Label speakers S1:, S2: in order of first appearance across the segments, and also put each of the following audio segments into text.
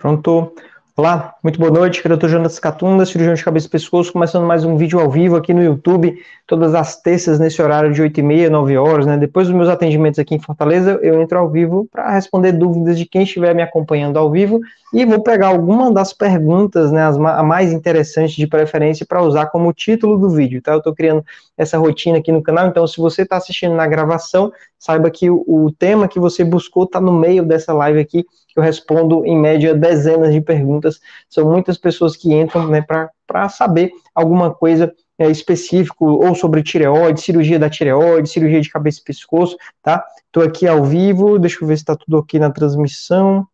S1: Pronto. Olá, muito boa noite, aqui é o. Jonas Catunda, cirurgião de cabeça e pescoço, começando mais um vídeo ao vivo aqui no YouTube, todas as terças nesse horário de 8h30, 9 horas, né? Depois dos meus atendimentos aqui em Fortaleza, eu entro ao vivo para responder dúvidas de quem estiver me acompanhando ao vivo e vou pegar alguma das perguntas, né, as a mais interessantes de preferência para usar como título do vídeo, tá? Eu estou criando essa rotina aqui no canal, então se você está assistindo na gravação, saiba que o, o tema que você buscou está no meio dessa live aqui, eu respondo em média dezenas de perguntas. São muitas pessoas que entram né, para saber alguma coisa é, específico, ou sobre tireoide, cirurgia da tireoide, cirurgia de cabeça e pescoço, tá? Estou aqui ao vivo, deixa eu ver se está tudo ok na transmissão.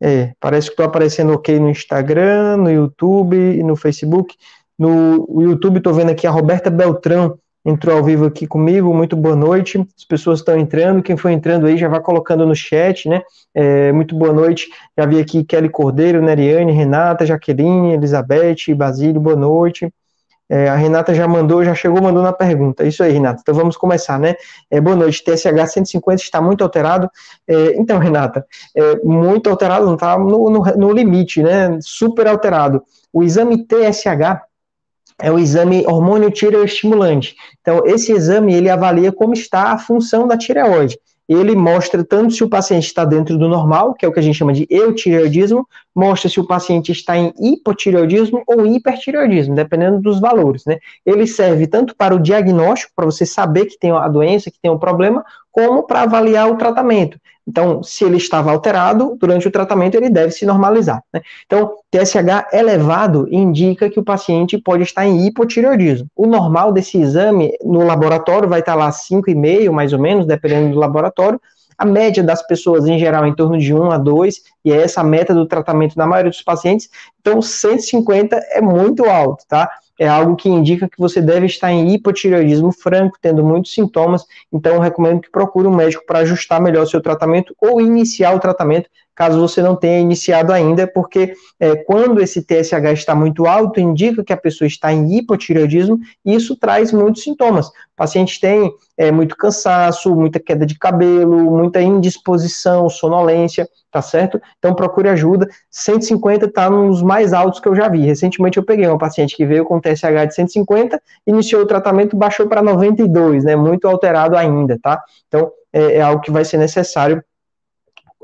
S1: É, parece que estou aparecendo ok no Instagram, no YouTube e no Facebook. No YouTube estou vendo aqui a Roberta Beltrão, entrou ao vivo aqui comigo, muito boa noite. As pessoas estão entrando, quem for entrando aí já vai colocando no chat, né? É, muito boa noite. Já vi aqui Kelly Cordeiro, Neriane, Renata, Jaqueline, Elizabeth, Basílio, boa noite. É, a Renata já mandou, já chegou mandando a pergunta. Isso aí, Renata. Então vamos começar, né? É, boa noite. TSH 150 está muito alterado. É, então, Renata, é, muito alterado, não está no, no, no limite, né? Super alterado. O exame TSH é o exame hormônio tireoestimulante. Então, esse exame ele avalia como está a função da tireoide. Ele mostra tanto se o paciente está dentro do normal, que é o que a gente chama de eutireoidismo, mostra se o paciente está em hipotireoidismo ou hipertireoidismo, dependendo dos valores, né? Ele serve tanto para o diagnóstico, para você saber que tem a doença, que tem um problema, como para avaliar o tratamento. Então, se ele estava alterado durante o tratamento, ele deve se normalizar. Né? Então, TSH elevado indica que o paciente pode estar em hipotireoidismo. O normal desse exame no laboratório vai estar lá 5,5, mais ou menos, dependendo do laboratório. A média das pessoas, em geral, é em torno de 1 a 2, e é essa a meta do tratamento na maioria dos pacientes. Então, 150 é muito alto, tá? É algo que indica que você deve estar em hipotireoidismo franco, tendo muitos sintomas, então recomendo que procure um médico para ajustar melhor o seu tratamento ou iniciar o tratamento, caso você não tenha iniciado ainda, porque é, quando esse TSH está muito alto, indica que a pessoa está em hipotireoidismo e isso traz muitos sintomas. O paciente tem é, muito cansaço, muita queda de cabelo, muita indisposição, sonolência, tá certo? Então procure ajuda. 150 está nos mais altos que eu já vi. Recentemente eu peguei uma paciente que veio com TSH de 150, iniciou o tratamento, baixou para 92, né? Muito alterado ainda, tá? Então é, é algo que vai ser necessário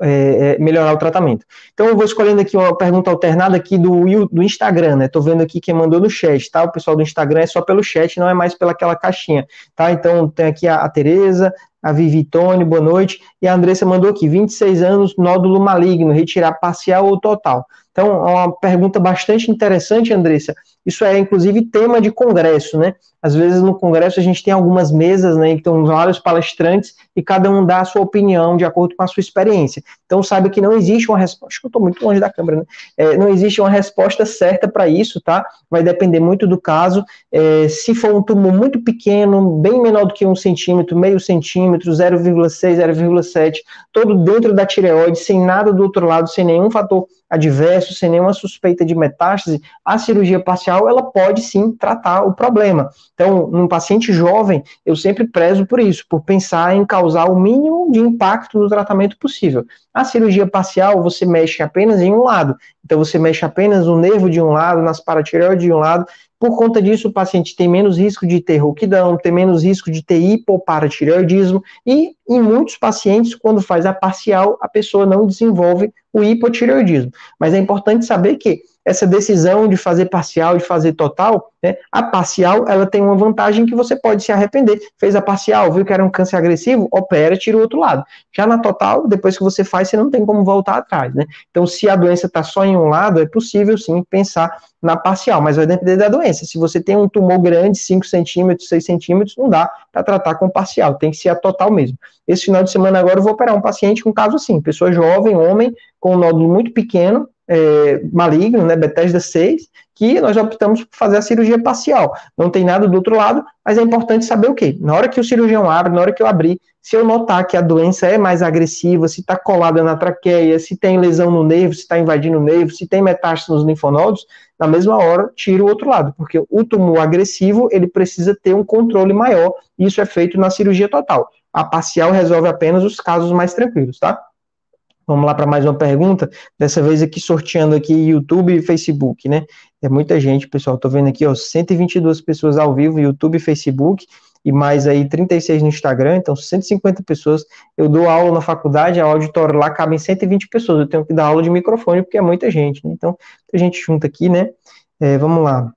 S1: é, é, melhorar o tratamento. Então eu vou escolhendo aqui uma pergunta alternada aqui do, do Instagram, né? Tô vendo aqui quem mandou no chat, tá? O pessoal do Instagram é só pelo chat, não é mais pelaquela caixinha, tá? Então tem aqui a, a Tereza, a Vivi Tony, boa noite, e a Andressa mandou aqui, 26 anos, nódulo maligno, retirar parcial ou total. Então, é uma pergunta bastante interessante, Andressa. Isso é, inclusive, tema de congresso, né? Às vezes, no congresso, a gente tem algumas mesas, né? Que estão vários palestrantes e cada um dá a sua opinião de acordo com a sua experiência. Então, saiba que não existe uma resposta. Acho que eu estou muito longe da câmera, né? É, não existe uma resposta certa para isso, tá? Vai depender muito do caso. É, se for um tumor muito pequeno, bem menor do que um centímetro, meio centímetro, 0,6, 0,7, todo dentro da tireoide, sem nada do outro lado, sem nenhum fator adverso, sem nenhuma suspeita de metástase, a cirurgia parcial ela pode sim tratar o problema. Então, num paciente jovem, eu sempre prezo por isso, por pensar em causar o mínimo de impacto no tratamento possível. A cirurgia parcial, você mexe apenas em um lado. Então, você mexe apenas no nervo de um lado, nas paratireoides de um lado, por conta disso, o paciente tem menos risco de ter rouquidão, tem menos risco de ter hipoparatireoidismo e, em muitos pacientes, quando faz a parcial, a pessoa não desenvolve o hipotireoidismo. Mas é importante saber que essa decisão de fazer parcial, de fazer total, né, a parcial, ela tem uma vantagem que você pode se arrepender. Fez a parcial, viu que era um câncer agressivo, opera, tira o outro lado. Já na total, depois que você faz, você não tem como voltar atrás, né? Então, se a doença está só em um lado, é possível sim pensar na parcial, mas vai depender da doença. Se você tem um tumor grande, 5 centímetros, 6 centímetros, não dá para tratar com parcial, tem que ser a total mesmo. Esse final de semana agora eu vou operar um paciente com um caso assim, pessoa jovem, homem, com um nódulo muito pequeno, é, maligno, né, Bethesda 6, que nós optamos por fazer a cirurgia parcial. Não tem nada do outro lado, mas é importante saber o quê? Na hora que o cirurgião abre, na hora que eu abrir, se eu notar que a doença é mais agressiva, se está colada na traqueia, se tem lesão no nervo, se está invadindo o nervo, se tem metástase nos linfonodos, na mesma hora, tiro o outro lado, porque o tumor agressivo, ele precisa ter um controle maior, e isso é feito na cirurgia total. A parcial resolve apenas os casos mais tranquilos, tá? Vamos lá para mais uma pergunta, dessa vez aqui sorteando aqui YouTube e Facebook, né? É muita gente, pessoal, tô vendo aqui, ó, 122 pessoas ao vivo, YouTube e Facebook, e mais aí 36 no Instagram, então 150 pessoas. Eu dou aula na faculdade, a auditório lá cabe em 120 pessoas, eu tenho que dar aula de microfone porque é muita gente, né? Então, a gente junta aqui, né? É, vamos lá.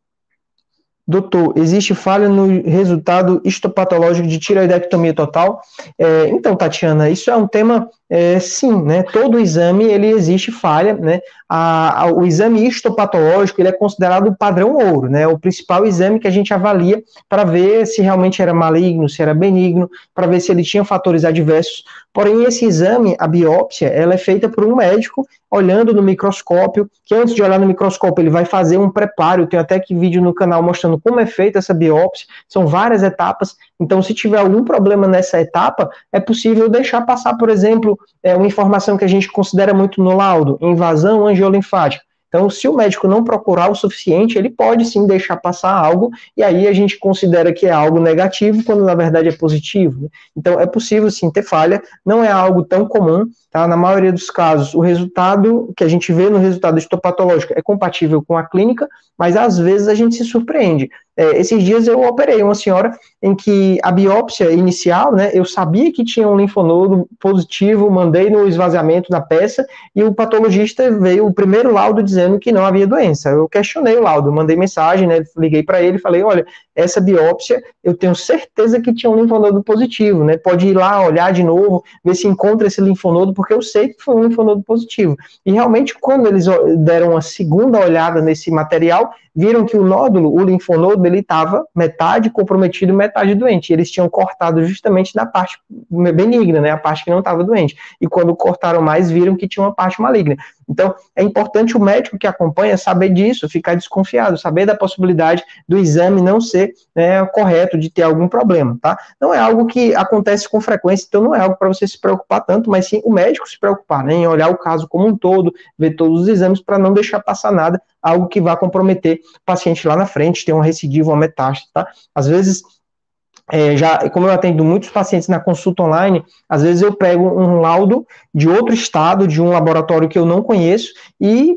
S1: Doutor, existe falha no resultado histopatológico de tiroidectomia total? É, então, Tatiana, isso é um tema, é, sim, né? Todo exame, ele existe falha, né? A, a, o exame histopatológico, ele é considerado o padrão ouro, né? O principal exame que a gente avalia para ver se realmente era maligno, se era benigno, para ver se ele tinha fatores adversos. Porém, esse exame, a biópsia, ela é feita por um médico olhando no microscópio, que antes de olhar no microscópio, ele vai fazer um preparo. Eu tenho até aqui vídeo no canal mostrando como é feita essa biópsia. São várias etapas. Então, se tiver algum problema nessa etapa, é possível deixar passar, por exemplo, é, uma informação que a gente considera muito no laudo, invasão angiolinfática. Então, se o médico não procurar o suficiente, ele pode sim deixar passar algo, e aí a gente considera que é algo negativo, quando na verdade é positivo. Né? Então, é possível sim ter falha, não é algo tão comum, tá? Na maioria dos casos, o resultado que a gente vê no resultado histopatológico é compatível com a clínica, mas às vezes a gente se surpreende. É, esses dias eu operei uma senhora em que a biópsia inicial, né, eu sabia que tinha um linfonodo positivo, mandei no esvaziamento da peça e o patologista veio o primeiro laudo dizendo que não havia doença. Eu questionei o laudo, mandei mensagem, né, liguei para ele falei: olha, essa biópsia eu tenho certeza que tinha um linfonodo positivo, né? Pode ir lá olhar de novo, ver se encontra esse linfonodo, porque eu sei que foi um linfonodo positivo. E realmente, quando eles deram uma segunda olhada nesse material, viram que o nódulo, o linfonodo, ele estava metade comprometido, metade doente. E eles tinham cortado justamente na parte benigna, né? A parte que não estava doente. E quando cortaram mais, viram que tinha uma parte maligna. Então, é importante o médico que acompanha saber disso, ficar desconfiado, saber da possibilidade do exame não ser né, correto, de ter algum problema, tá? Não é algo que acontece com frequência, então não é algo para você se preocupar tanto, mas sim o médico se preocupar, né, em olhar o caso como um todo, ver todos os exames para não deixar passar nada, algo que vá comprometer o paciente lá na frente, ter uma recidiva, uma metástase, tá? Às vezes é, já, como eu atendo muitos pacientes na consulta online, às vezes eu pego um laudo de outro estado, de um laboratório que eu não conheço, e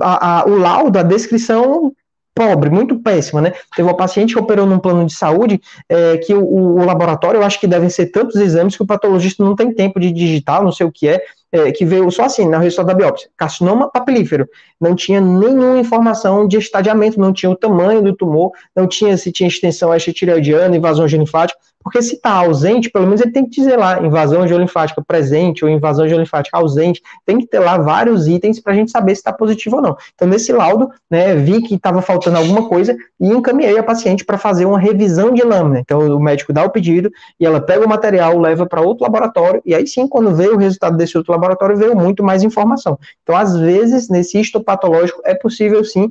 S1: a, a, o laudo, a descrição pobre, muito péssima, né? Teve uma paciente que operou num plano de saúde é, que o, o, laboratório, eu acho que devem ser tantos exames que o patologista não tem tempo de digitar, não sei o que é, é, que veio só assim, na resultado da biópsia, carcinoma papilífero, não tinha nenhuma informação de estadiamento, não tinha o tamanho do tumor, não tinha se tinha extensão extratireoidiana, invasão gelinfática, porque se está ausente, pelo menos ele tem que dizer lá, invasão geolinfática presente ou invasão geolinfática ausente, tem que ter lá vários itens para a gente saber se está positivo ou não. Então, nesse laudo, né, vi que estava faltando alguma coisa e encaminhei a paciente para fazer uma revisão de lâmina. Então, o médico dá o pedido e ela pega o material, leva para outro laboratório, e aí sim, quando veio o resultado desse outro laboratório, veio muito mais informação. Então, às vezes, nesse histopatológico, é possível sim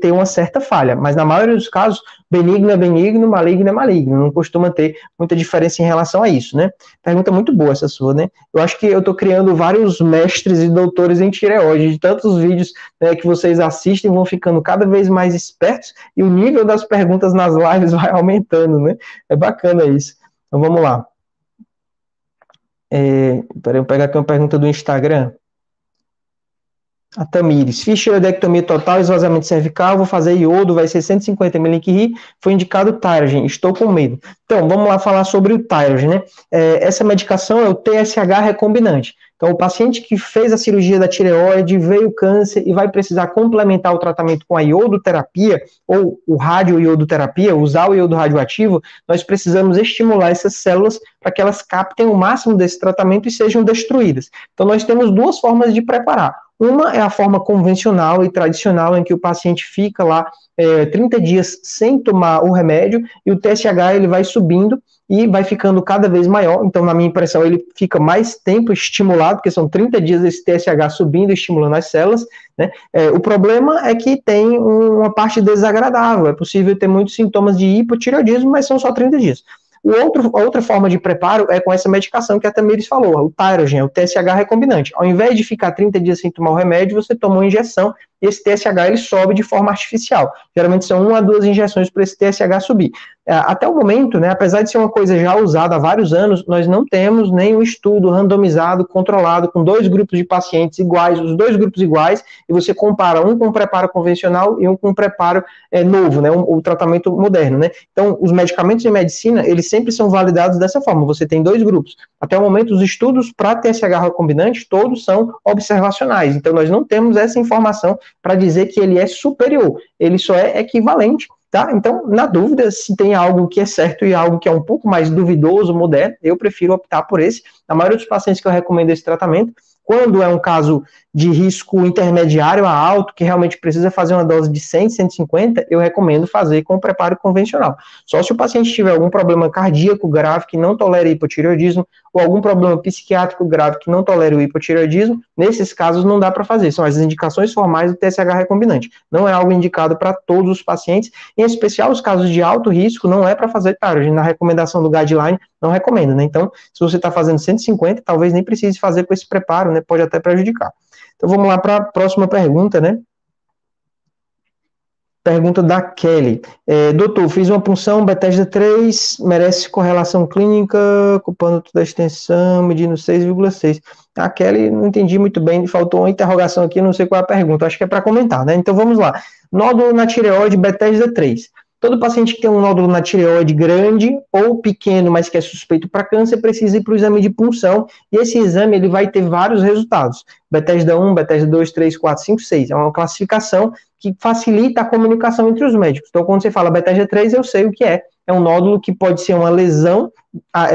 S1: ter uma certa falha, mas na maioria dos casos, benigno é benigno, maligno é maligno, não costuma ter muita diferença em relação a isso, né? Pergunta muito boa essa sua, né? Eu acho que eu estou criando vários mestres e doutores em tireoide, de tantos vídeos né, que vocês assistem, vão ficando cada vez mais espertos e o nível das perguntas nas lives vai aumentando, né? É bacana isso. Então vamos lá. É, peraí, eu pegar aqui uma pergunta do Instagram. A Tamires, fiz total, esvaziamento cervical, vou fazer iodo, vai ser 150 ml foi indicado Tyrogen, estou com medo. Então, vamos lá falar sobre o Tyrogen, né? É, essa medicação é o TSH recombinante. Então, o paciente que fez a cirurgia da tireoide, veio câncer e vai precisar complementar o tratamento com a iodoterapia ou o radioiodoterapia, usar o iodo radioativo, nós precisamos estimular essas células para que elas captem o máximo desse tratamento e sejam destruídas. Então, nós temos duas formas de preparar. Uma é a forma convencional e tradicional, em que o paciente fica lá é, 30 dias sem tomar o remédio e o TSH ele vai subindo e vai ficando cada vez maior. Então, na minha impressão, ele fica mais tempo estimulado, porque são 30 dias esse TSH subindo e estimulando as células. Né? É, o problema é que tem uma parte desagradável. É possível ter muitos sintomas de hipotireoidismo, mas são só 30 dias. O outro, a outra forma de preparo é com essa medicação que a Tamires falou, o Tyrogen, o TSH recombinante. Ao invés de ficar 30 dias sem tomar o remédio, você toma uma injeção esse TSH ele sobe de forma artificial. Geralmente são uma a duas injeções para esse TSH subir. É, até o momento, né, apesar de ser uma coisa já usada há vários anos, nós não temos nenhum estudo randomizado, controlado, com dois grupos de pacientes iguais, os dois grupos iguais, e você compara um com um preparo convencional e um com um preparo é, novo, né, um, o tratamento moderno, né. Então, os medicamentos de medicina, eles sempre são validados dessa forma, você tem dois grupos. Até o momento, os estudos para TSH recombinante, todos são observacionais, então nós não temos essa informação para dizer que ele é superior, ele só é equivalente Tá? Então, na dúvida, se tem algo que é certo e algo que é um pouco mais duvidoso, moderno, eu prefiro optar por esse. Na maioria dos pacientes que eu recomendo esse tratamento, quando é um caso de risco intermediário a alto, que realmente precisa fazer uma dose de 100, 150, eu recomendo fazer com preparo convencional. Só se o paciente tiver algum problema cardíaco grave que não tolere hipotireoidismo, ou algum problema psiquiátrico grave que não tolere o hipotireoidismo, nesses casos não dá para fazer. São as indicações formais do TSH recombinante. Não é algo indicado para todos os pacientes, em especial os casos de alto risco, não é para fazer, claro, na recomendação do guideline não recomenda, né? Então, se você está fazendo 150, talvez nem precise fazer com esse preparo, né? Pode até prejudicar. Então vamos lá para a próxima pergunta, né? Pergunta da Kelly. É, doutor, fiz uma punção Bethesda 3, merece correlação clínica, ocupando toda a extensão, medindo 6,6. A Kelly, não entendi muito bem, faltou uma interrogação aqui, não sei qual é a pergunta, acho que é para comentar, né? Então vamos lá. Nódulo na tireoide Bethesda 3. Todo paciente que tem um nódulo na tireoide grande ou pequeno, mas que é suspeito para câncer, precisa ir para o exame de punção, e esse exame ele vai ter vários resultados. Bethesda 1, Bethesda 2, 3, 4, 5, 6. É uma classificação que facilita a comunicação entre os médicos. Então, quando você fala Bethesda 3, eu sei o que é. É um nódulo que pode ser uma lesão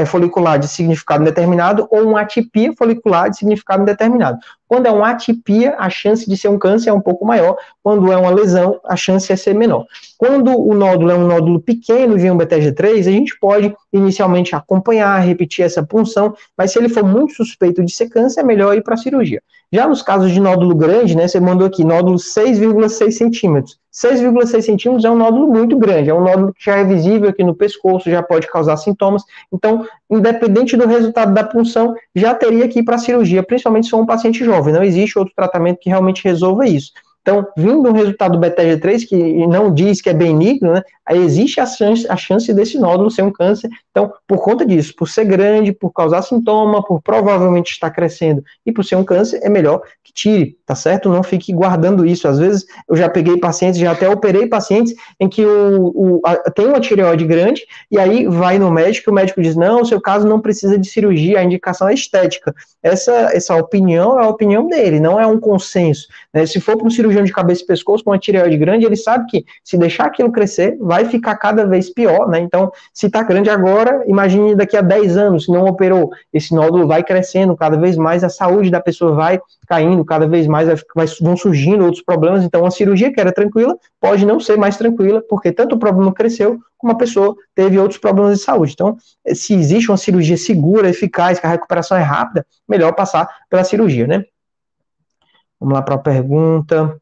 S1: folicular de significado indeterminado ou uma atipia folicular de significado indeterminado. Quando é uma atipia, a chance de ser um câncer é um pouco maior. Quando é uma lesão, a chance é ser menor. Quando o nódulo é um nódulo pequeno de um BTG3, a gente pode inicialmente acompanhar, repetir essa punção, mas se ele for muito suspeito de ser câncer, é melhor ir para a cirurgia. Já nos casos de nódulo grande, né, você mandou aqui nódulo 6,6 centímetros. 6,6 centímetros é um nódulo muito grande, é um nódulo que já é visível aqui no pescoço, já pode causar sintomas. Então, independente do resultado da punção, já teria que ir para a cirurgia, principalmente se for um paciente jovem. Não existe outro tratamento que realmente resolva isso. Então, vindo um resultado beta-G3 que não diz que é benigno, né, existe a chance, a chance desse nódulo ser um câncer. Então, por conta disso, por ser grande, por causar sintoma, por provavelmente estar crescendo e por ser um câncer, é melhor que tire, tá certo? Não fique guardando isso. Às vezes, eu já peguei pacientes, já até operei pacientes em que o, o a, tem uma tireoide grande e aí vai no médico e o médico diz, não, o seu caso não precisa de cirurgia, a indicação é estética. Essa, essa opinião é a opinião dele, não é um consenso. Né? Se for para um cirurgião de cabeça e pescoço com uma tireoide grande, ele sabe que se deixar aquilo crescer, vai ficar cada vez pior, né? Então, se está grande agora, imagine daqui a 10 anos, se não operou, esse nódulo vai crescendo cada vez mais, a saúde da pessoa vai caindo, cada vez mais vai, vão surgindo outros problemas, então a cirurgia que era tranquila pode não ser mais tranquila, porque tanto o problema cresceu, como a pessoa teve outros problemas de saúde. Então, se existe uma cirurgia segura, eficaz, que a recuperação é rápida, melhor passar pela cirurgia, né? Vamos lá para a pergunta.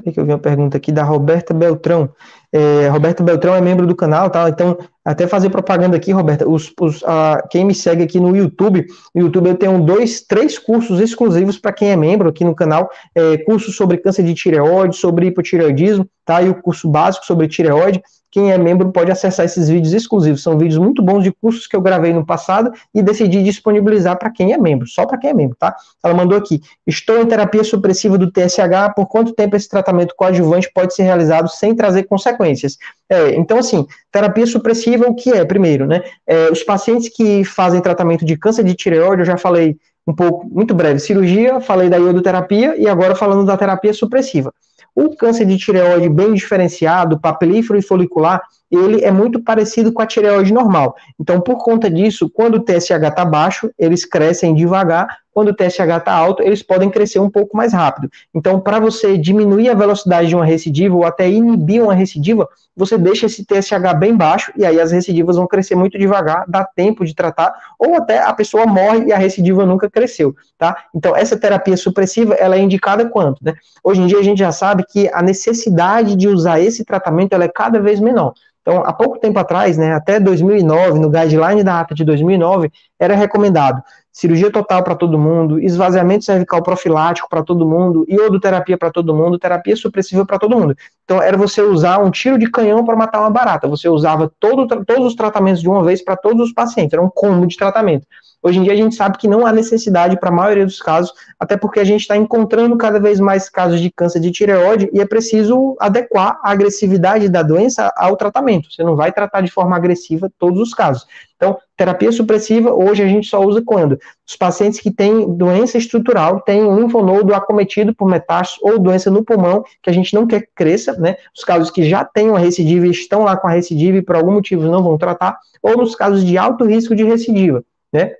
S1: Peraí que eu vi uma pergunta aqui da Roberta Beltrão. É, Roberta Beltrão é membro do canal, tá? Então, até fazer propaganda aqui, Roberta, os, os, a, quem me segue aqui no YouTube, no YouTube eu tenho dois, três cursos exclusivos para quem é membro aqui no canal, é, cursos sobre câncer de tireoide, sobre hipotireoidismo, tá? E o curso básico sobre tireoide, quem é membro pode acessar esses vídeos exclusivos. São vídeos muito bons de cursos que eu gravei no passado e decidi disponibilizar para quem é membro, só para quem é membro, tá? Ela mandou aqui: Estou em terapia supressiva do TSH. Por quanto tempo esse tratamento coadjuvante pode ser realizado sem trazer consequências? É, então, assim, terapia supressiva, o que é? Primeiro, né? É, os pacientes que fazem tratamento de câncer de tireoide, eu já falei um pouco, muito breve, cirurgia, falei da iodoterapia e agora falando da terapia supressiva. O câncer de tireoide bem diferenciado, papilífero e folicular, ele é muito parecido com a tireoide normal. Então, por conta disso, quando o TSH está baixo, eles crescem devagar, quando o TSH está alto, eles podem crescer um pouco mais rápido. Então, para você diminuir a velocidade de uma recidiva ou até inibir uma recidiva, você deixa esse TSH bem baixo e aí as recidivas vão crescer muito devagar, dá tempo de tratar, ou até a pessoa morre e a recidiva nunca cresceu, tá? Então, essa terapia supressiva, ela é indicada quanto, né? Hoje em dia a gente já sabe que a necessidade de usar esse tratamento, ela é cada vez menor. Então, há pouco tempo atrás, né, até 2009, no guideline da ata de 2009, era recomendado cirurgia total para todo mundo, esvaziamento cervical profilático para todo mundo, iodoterapia para todo mundo, terapia supressiva para todo mundo. Então era você usar um tiro de canhão para matar uma barata. Você usava todo, todos os tratamentos de uma vez para todos os pacientes, era um combo de tratamento. Hoje em dia a gente sabe que não há necessidade para a maioria dos casos, até porque a gente está encontrando cada vez mais casos de câncer de tireoide e é preciso adequar a agressividade da doença ao tratamento. Você não vai tratar de forma agressiva todos os casos. Então, terapia supressiva, hoje a gente só usa quando? Os pacientes que têm doença estrutural, têm um linfonodo acometido por metástase ou doença no pulmão, que a gente não quer que cresça, né? Os casos que já têm uma recidiva e estão lá com a recidiva e por algum motivo não vão tratar, ou nos casos de alto risco de recidiva, né?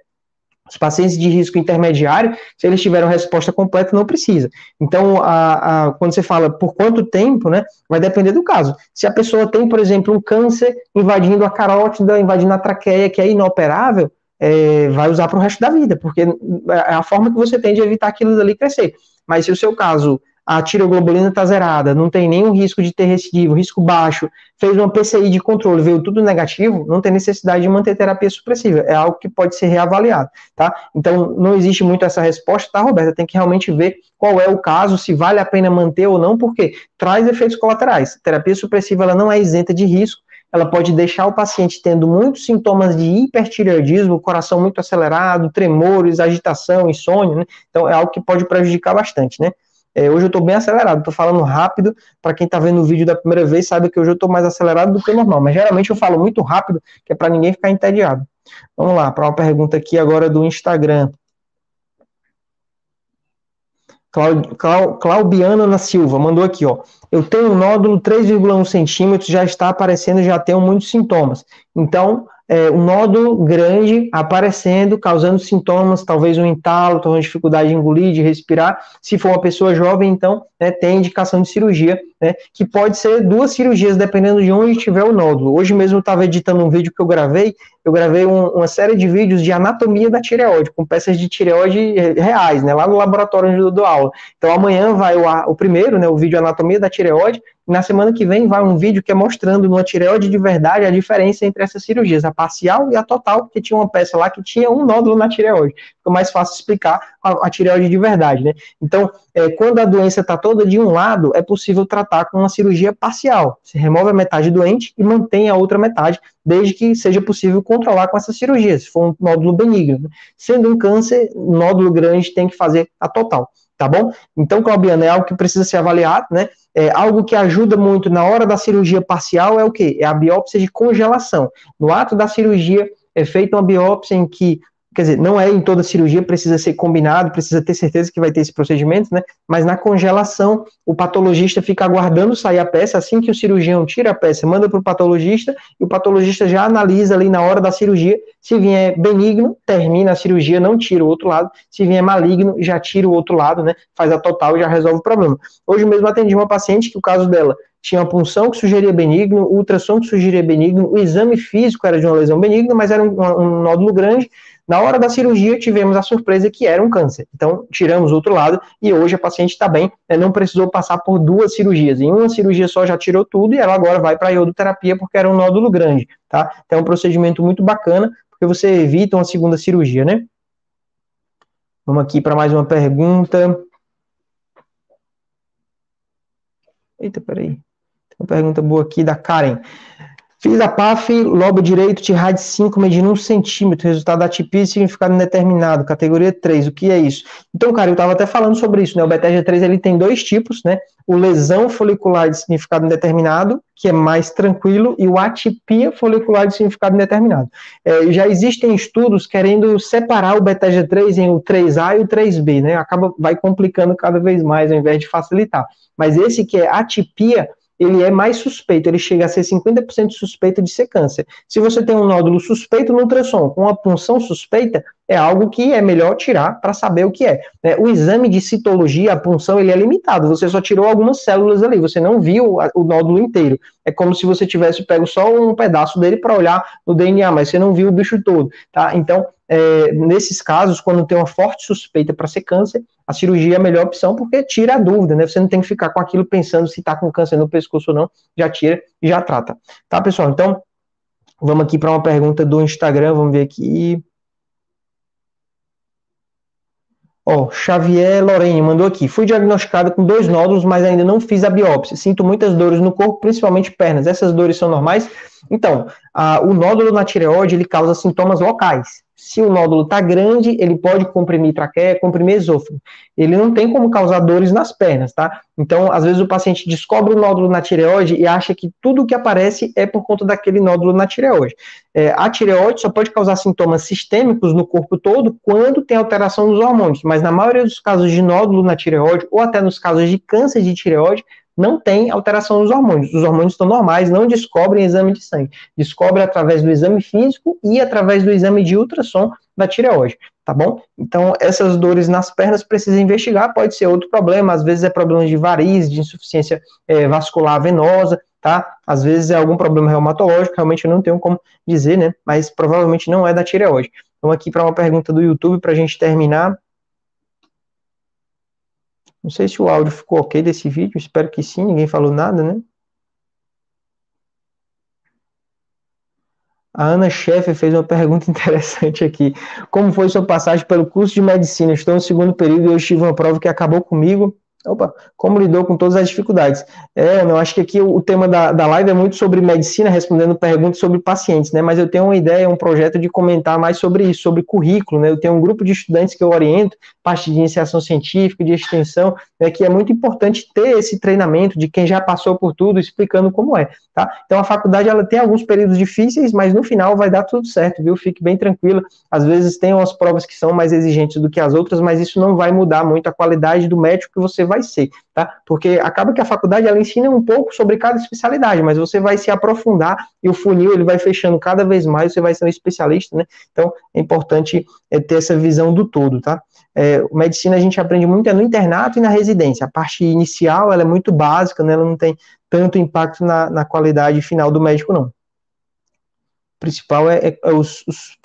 S1: Os pacientes de risco intermediário, se eles tiveram resposta completa, não precisa. Então, a, a, quando você fala por quanto tempo, né, vai depender do caso. Se a pessoa tem, por exemplo, um câncer invadindo a carótida, invadindo a traqueia, que é inoperável, é, vai usar para o resto da vida, porque é a forma que você tem de evitar aquilo dali crescer. Mas se o seu caso a tiroglobulina está zerada, não tem nenhum risco de ter recidivo, risco baixo, fez uma PCI de controle, veio tudo negativo, não tem necessidade de manter terapia supressiva, é algo que pode ser reavaliado, tá? Então, não existe muito essa resposta, tá, Roberta? Tem que realmente ver qual é o caso, se vale a pena manter ou não, porque traz efeitos colaterais. Terapia supressiva, ela não é isenta de risco, ela pode deixar o paciente tendo muitos sintomas de hipertireoidismo, coração muito acelerado, tremores, agitação, insônia, né? Então, é algo que pode prejudicar bastante, né? É, hoje eu estou bem acelerado, estou falando rápido. Para quem está vendo o vídeo da primeira vez, sabe que hoje eu estou mais acelerado do que o normal. Mas geralmente eu falo muito rápido, que é para ninguém ficar entediado. Vamos lá, para uma pergunta aqui agora do Instagram. Claudiana na Silva mandou aqui, ó. Eu tenho um nódulo 3,1 centímetros, já está aparecendo, já tenho muitos sintomas. Então, é, um nódulo grande aparecendo, causando sintomas, talvez um entalo, talvez dificuldade de engolir, de respirar. Se for uma pessoa jovem, então, né, tem indicação de cirurgia, né, que pode ser duas cirurgias, dependendo de onde tiver o nódulo. Hoje mesmo eu estava editando um vídeo que eu gravei, eu gravei um, uma série de vídeos de anatomia da tireoide, com peças de tireoide reais, né, lá no laboratório onde eu dou aula. Então amanhã vai o, o primeiro, né, o vídeo anatomia da tireoide, na semana que vem vai um vídeo que é mostrando numa tireoide de verdade a diferença entre essas cirurgias, a parcial e a total, porque tinha uma peça lá que tinha um nódulo na tireoide. Ficou mais fácil explicar a, a tireoide de verdade, né? Então, é, quando a doença está toda de um lado, é possível tratar com uma cirurgia parcial. Se remove a metade doente e mantém a outra metade, desde que seja possível controlar com essa cirurgia, se for um nódulo benigno. Né? Sendo um câncer, nódulo grande tem que fazer a total tá bom? Então, Claudiana, é algo que precisa ser avaliado, né? É, algo que ajuda muito na hora da cirurgia parcial é o quê? É a biópsia de congelação. No ato da cirurgia, é feita uma biópsia em que quer dizer, não é em toda cirurgia, precisa ser combinado, precisa ter certeza que vai ter esse procedimento, né? Mas na congelação, o patologista fica aguardando sair a peça, assim que o cirurgião tira a peça, manda para o patologista, e o patologista já analisa ali na hora da cirurgia, se vier benigno, termina a cirurgia, não tira o outro lado, se vier maligno, já tira o outro lado, né? Faz a total e já resolve o problema. Hoje mesmo atendi uma paciente que o caso dela tinha uma punção que sugeria benigno, ultrassom que sugeria benigno, o exame físico era de uma lesão benigna, mas era um, um nódulo grande, na hora da cirurgia, tivemos a surpresa que era um câncer. Então, tiramos o outro lado e hoje a paciente está bem, né, não precisou passar por duas cirurgias. Em uma cirurgia só já tirou tudo e ela agora vai para a iodoterapia porque era um nódulo grande, tá? Então, é um procedimento muito bacana porque você evita uma segunda cirurgia, né? Vamos aqui para mais uma pergunta. Eita, peraí. Tem uma pergunta boa aqui da Karen. Fiz a PAF, lobo direito, TIRAD 5, medindo 1 centímetro, resultado atipismo significado indeterminado, categoria 3, o que é isso? Então, cara, eu estava até falando sobre isso, né, o Bethesda 3 ele tem dois tipos, né, o lesão folicular de significado indeterminado, que é mais tranquilo, e o atipia folicular de significado indeterminado. É, já existem estudos querendo separar o Bethesda 3 em o 3A e o 3B, né, acaba, vai complicando cada vez mais, ao invés de facilitar. Mas esse que é atipia, ele é mais suspeito, ele chega a ser 50% suspeito de ser câncer. Se você tem um nódulo suspeito no ultrassom com uma punção suspeita, é algo que é melhor tirar para saber o que é. Né? O exame de citologia, a punção, ele é limitado, você só tirou algumas células ali, você não viu o nódulo inteiro. É como se você tivesse pego só um pedaço dele para olhar no DNA, mas você não viu o bicho todo, tá? Então, é, nesses casos, quando tem uma forte suspeita para ser câncer, a cirurgia é a melhor opção porque tira a dúvida, né? Você não tem que ficar com aquilo pensando se está com câncer no pescoço ou não, já tira e já trata. Tá, pessoal? Então, vamos aqui para uma pergunta do Instagram, vamos ver aqui. Ó, Xavier Lorene mandou aqui. Fui diagnosticado com dois nódulos, mas ainda não fiz a biópsia. Sinto muitas dores no corpo, principalmente pernas. Essas dores são normais? Então, a, o nódulo na tireoide, ele causa sintomas locais. Se o nódulo está grande, ele pode comprimir traqueia, comprimir esôfago. Ele não tem como causar dores nas pernas, tá? Então, às vezes o paciente descobre o nódulo na tireoide e acha que tudo que aparece é por conta daquele nódulo na tireoide. É, a tireoide só pode causar sintomas sistêmicos no corpo todo quando tem alteração dos hormônios, mas na maioria dos casos de nódulo na tireoide, ou até nos casos de câncer de tireoide, não tem alteração nos hormônios. Os hormônios estão normais, não descobrem exame de sangue. Descobre através do exame físico e através do exame de ultrassom da tireoide, tá bom? Então, essas dores nas pernas precisa investigar, pode ser outro problema, às vezes é problema de varizes, de insuficiência é, vascular venosa, tá? Às vezes é algum problema reumatológico, realmente eu não tenho como dizer, né? Mas provavelmente não é da tireoide. Vamos aqui para uma pergunta do YouTube para a gente terminar. Não sei se o áudio ficou ok desse vídeo, espero que sim, ninguém falou nada, né? A Ana Chefe fez uma pergunta interessante aqui. Como foi sua passagem pelo curso de medicina? Estou no segundo período e eu tive uma prova que acabou comigo. Opa, como lidou com todas as dificuldades? É, eu acho que aqui o, tema da, da live é muito sobre medicina, respondendo perguntas sobre pacientes, né? Mas eu tenho uma ideia, um projeto de comentar mais sobre isso, sobre currículo, né? Eu tenho um grupo de estudantes que eu oriento, parte de iniciação científica, de extensão, né, que é muito importante ter esse treinamento de quem já passou por tudo, explicando como é, tá? Então a faculdade ela tem alguns períodos difíceis, mas no final vai dar tudo certo, viu? Fique bem tranquilo. Às vezes tem umas provas que são mais exigentes do que as outras, mas isso não vai mudar muito a qualidade do médico que você vai ser, tá? Porque acaba que a faculdade ela ensina um pouco sobre cada especialidade, mas você vai se aprofundar e o funil ele vai fechando cada vez mais, você vai ser um especialista, né? Então é importante é, ter essa visão do todo, tá? É, medicina a gente aprende muito é no internato e na residência. A parte inicial ela é muito básica, né? Ela não tem tanto impacto na, na qualidade final do médico, não. O principal é, é, é os, os,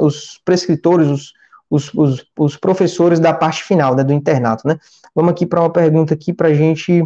S1: os prescritores, os os, os, os professores da parte final, né, do internato, né? Vamos aqui para uma pergunta aqui para a gente.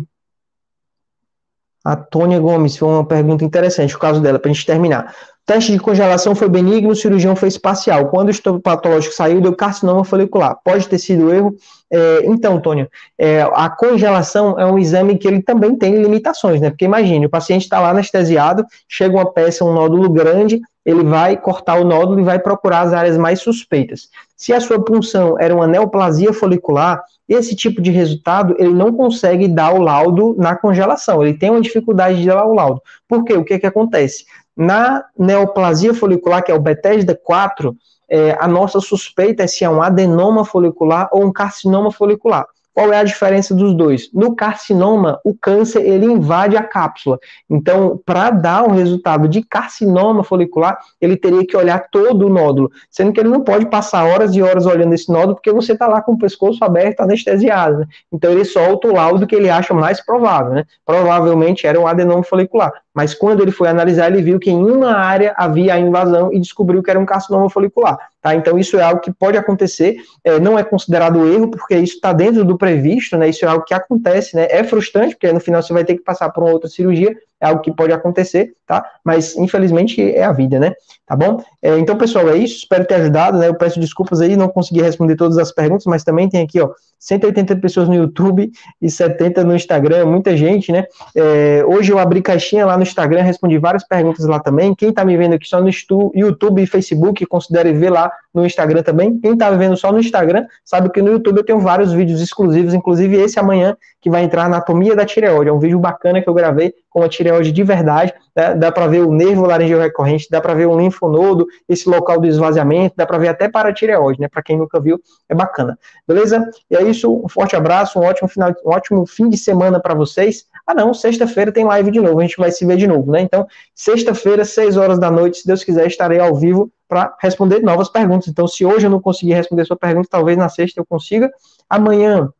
S1: A Tônia Gomes foi uma pergunta interessante, o caso dela, para a gente terminar. Teste de congelação foi benigno, o cirurgião fez parcial. Quando o estômago patológico saiu, deu carcinoma folicular. Pode ter sido erro? É, então, Tônia, é, a congelação é um exame que ele também tem limitações, né? Porque imagine, o paciente está lá anestesiado, chega uma peça, um nódulo grande, ele vai cortar o nódulo e vai procurar as áreas mais suspeitas. Se a sua punção era uma neoplasia folicular, esse tipo de resultado ele não consegue dar o laudo na congelação, ele tem uma dificuldade de dar o laudo. Por quê? O que, que acontece? Na neoplasia folicular, que é o Bethesda 4, é, a nossa suspeita é se é um adenoma folicular ou um carcinoma folicular. Qual é a diferença dos dois? No carcinoma, o câncer ele invade a cápsula. Então, para dar o resultado de carcinoma folicular, ele teria que olhar todo o nódulo, sendo que ele não pode passar horas e horas olhando esse nódulo, porque você está lá com o pescoço aberto, anestesiado. Né? Então, ele solta o laudo que ele acha mais provável. Né? Provavelmente era um adenoma folicular. Mas quando ele foi analisar, ele viu que em uma área havia a invasão e descobriu que era um carcinoma folicular. Tá? Então, isso é algo que pode acontecer, é, não é considerado erro, porque isso está dentro do previsto, né? Isso é algo que acontece, né? É frustrante, porque no final você vai ter que passar por uma outra cirurgia, é algo que pode acontecer, tá? Mas infelizmente é a vida, né? Tá bom? É, então, pessoal, é isso. Espero ter ajudado, né? Eu peço desculpas aí, não consegui responder todas as perguntas, mas também tem aqui, ó, 180 pessoas no YouTube e 70 no Instagram, muita gente, né? É, hoje eu abri caixinha lá no Instagram, respondi várias perguntas lá também. Quem tá me vendo aqui só no YouTube e Facebook, considere ver lá no Instagram também. Quem tá me vendo só no Instagram, sabe que no YouTube eu tenho vários vídeos exclusivos, inclusive esse amanhã, que vai entrar Anatomia da Tireoide. É um vídeo bacana que eu gravei com a tireoide de verdade, né? dá para ver o nervo laringeu recorrente, dá para ver o linfonodo, esse local do esvaziamento, dá para ver até para a tireoide, né? Para quem nunca viu, é bacana. Beleza? E é isso, um forte abraço, um ótimo final, um ótimo fim de semana para vocês. Ah, não, sexta-feira tem live de novo, a gente vai se ver de novo, né? Então, sexta-feira, 6 horas da noite, se Deus quiser, estarei ao vivo para responder novas perguntas. Então, se hoje eu não conseguir responder sua pergunta, talvez na sexta eu consiga. Amanhã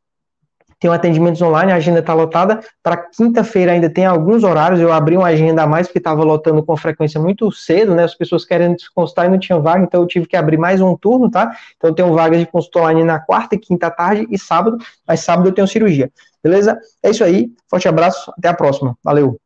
S1: tem atendimentos online, a agenda está lotada. Para quinta-feira ainda tem alguns horários. Eu abri uma agenda a mais porque estava lotando com frequência muito cedo, né? As pessoas querendo se consultar e não tinham vaga, então eu tive que abrir mais um turno, tá? Então eu tenho vagas de consulta online na quarta e quinta tarde e sábado, mas sábado eu tenho cirurgia. Beleza? É isso aí. Forte abraço, até a próxima. Valeu.